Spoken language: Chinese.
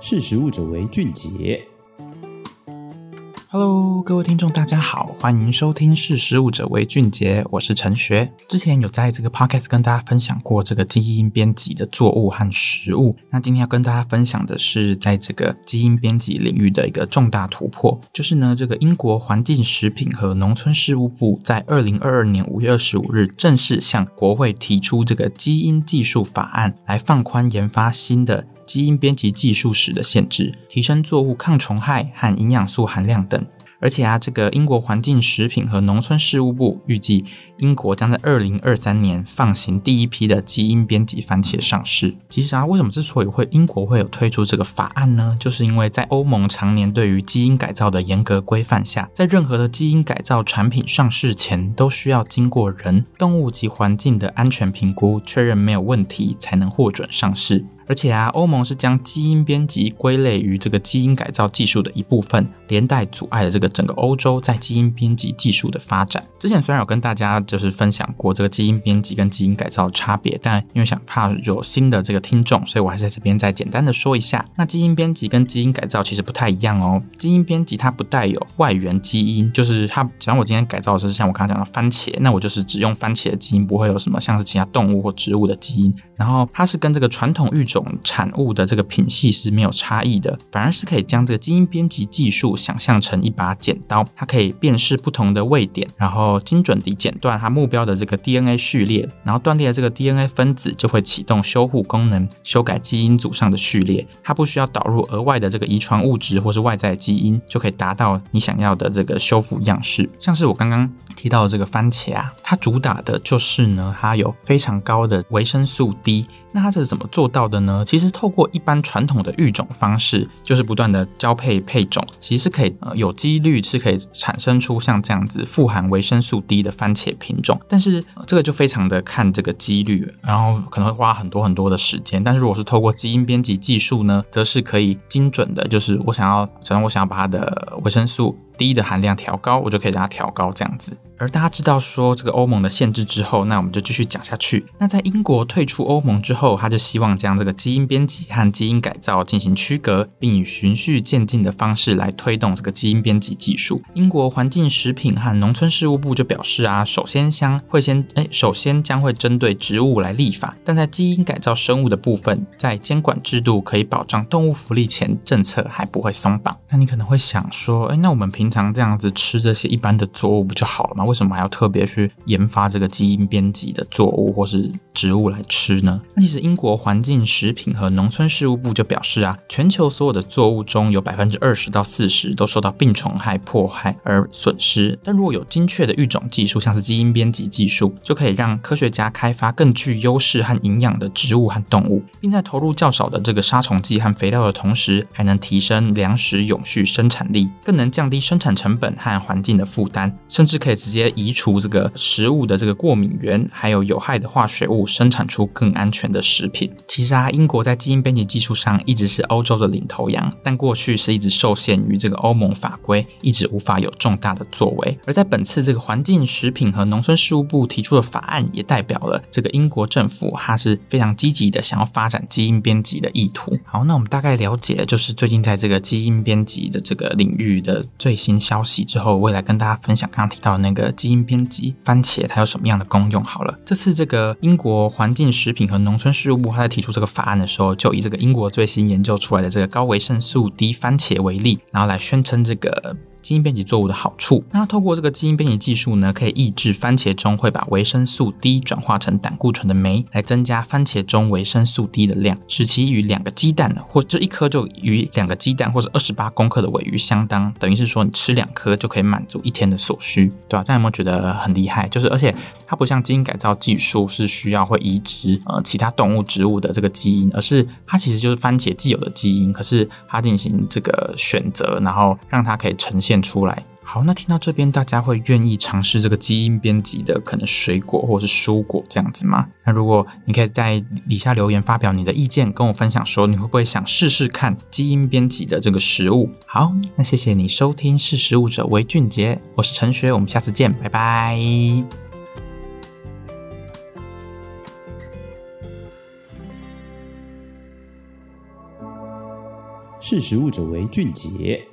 识时务者为俊杰。Hello，各位听众，大家好，欢迎收听《识时务者为俊杰》，我是陈学。之前有在这个 podcast 跟大家分享过这个基因编辑的作物和食物。那今天要跟大家分享的是，在这个基因编辑领域的一个重大突破，就是呢，这个英国环境、食品和农村事务部在二零二二年五月二十五日正式向国会提出这个基因技术法案，来放宽研发新的。基因编辑技术时的限制，提升作物抗虫害和营养素含量等。而且啊，这个英国环境、食品和农村事务部预计，英国将在二零二三年放行第一批的基因编辑番茄上市。其实啊，为什么之所以会英国会有推出这个法案呢？就是因为在欧盟常年对于基因改造的严格规范下，在任何的基因改造产品上市前，都需要经过人、动物及环境的安全评估，确认没有问题，才能获准上市。而且啊，欧盟是将基因编辑归类于这个基因改造技术的一部分，连带阻碍了这个整个欧洲在基因编辑技术的发展。之前虽然有跟大家就是分享过这个基因编辑跟基因改造的差别，但因为想怕有新的这个听众，所以我还是在这边再简单的说一下。那基因编辑跟基因改造其实不太一样哦。基因编辑它不带有外源基因，就是它，假如我今天改造的是像我刚刚讲的番茄，那我就是只用番茄的基因，不会有什么像是其他动物或植物的基因。然后它是跟这个传统育种。种产物的这个品系是没有差异的，反而是可以将这个基因编辑技术想象成一把剪刀，它可以辨识不同的位点，然后精准地剪断它目标的这个 DNA 序列，然后断裂的这个 DNA 分子就会启动修护功能，修改基因组上的序列。它不需要导入额外的这个遗传物质或是外在基因，就可以达到你想要的这个修复样式。像是我刚刚提到的这个番茄啊，它主打的就是呢，它有非常高的维生素 D。那它是怎么做到的呢？其实透过一般传统的育种方式，就是不断的交配配种，其实是可以呃有几率是可以产生出像这样子富含维生素 D 的番茄品种。但是、呃、这个就非常的看这个几率，然后可能会花很多很多的时间。但是如果是透过基因编辑技术呢，则是可以精准的，就是我想要，假如我想要把它的维生素低的含量调高，我就可以让它调高这样子。而大家知道说这个欧盟的限制之后，那我们就继续讲下去。那在英国退出欧盟之后，他就希望将这个基因编辑和基因改造进行区隔，并以循序渐进的方式来推动这个基因编辑技术。英国环境、食品和农村事务部就表示啊，首先将会先哎，首先将会针对植物来立法，但在基因改造生物的部分，在监管制度可以保障动物福利前，政策还不会松绑。那你可能会想说，哎，那我们平常这样子吃这些一般的作物不就好了吗？为什么还要特别去研发这个基因编辑的作物或是植物来吃呢？那其实英国环境、食品和农村事务部就表示啊，全球所有的作物中有百分之二十到四十都受到病虫害迫害而损失。但如果有精确的育种技术，像是基因编辑技术，就可以让科学家开发更具优势和营养的植物和动物，并在投入较少的这个杀虫剂和肥料的同时，还能提升粮食永续生产力，更能降低生生产成本和环境的负担，甚至可以直接移除这个食物的这个过敏源，还有有害的化学物，生产出更安全的食品。其实啊，英国在基因编辑技术上一直是欧洲的领头羊，但过去是一直受限于这个欧盟法规，一直无法有重大的作为。而在本次这个环境、食品和农村事务部提出的法案，也代表了这个英国政府它是非常积极的想要发展基因编辑的意图。好，那我们大概了解就是最近在这个基因编辑的这个领域的最新新消息之后，我也来跟大家分享刚刚提到的那个基因编辑番茄它有什么样的功用。好了，这次这个英国环境、食品和农村事务部他在提出这个法案的时候，就以这个英国最新研究出来的这个高维生素 D 番茄为例，然后来宣称这个。基因编辑作物的好处，那透过这个基因编辑技术呢，可以抑制番茄中会把维生素 D 转化成胆固醇的酶，来增加番茄中维生素 D 的量，使其与两个鸡蛋或这一颗就与两个鸡蛋或者二十八公克的尾鱼相当，等于是说你吃两颗就可以满足一天的所需，对吧？这样有没有觉得很厉害？就是而且它不像基因改造技术是需要会移植呃其他动物植物的这个基因，而是它其实就是番茄既有的基因，可是它进行这个选择，然后让它可以呈现。出来。好，那听到这边，大家会愿意尝试这个基因编辑的可能水果或是蔬果这样子吗？那如果你可以在底下留言发表你的意见，跟我分享说你会不会想试试看基因编辑的这个食物？好，那谢谢你收听，是食物者为俊杰，我是陈学，我们下次见，拜拜。识食物者为俊杰。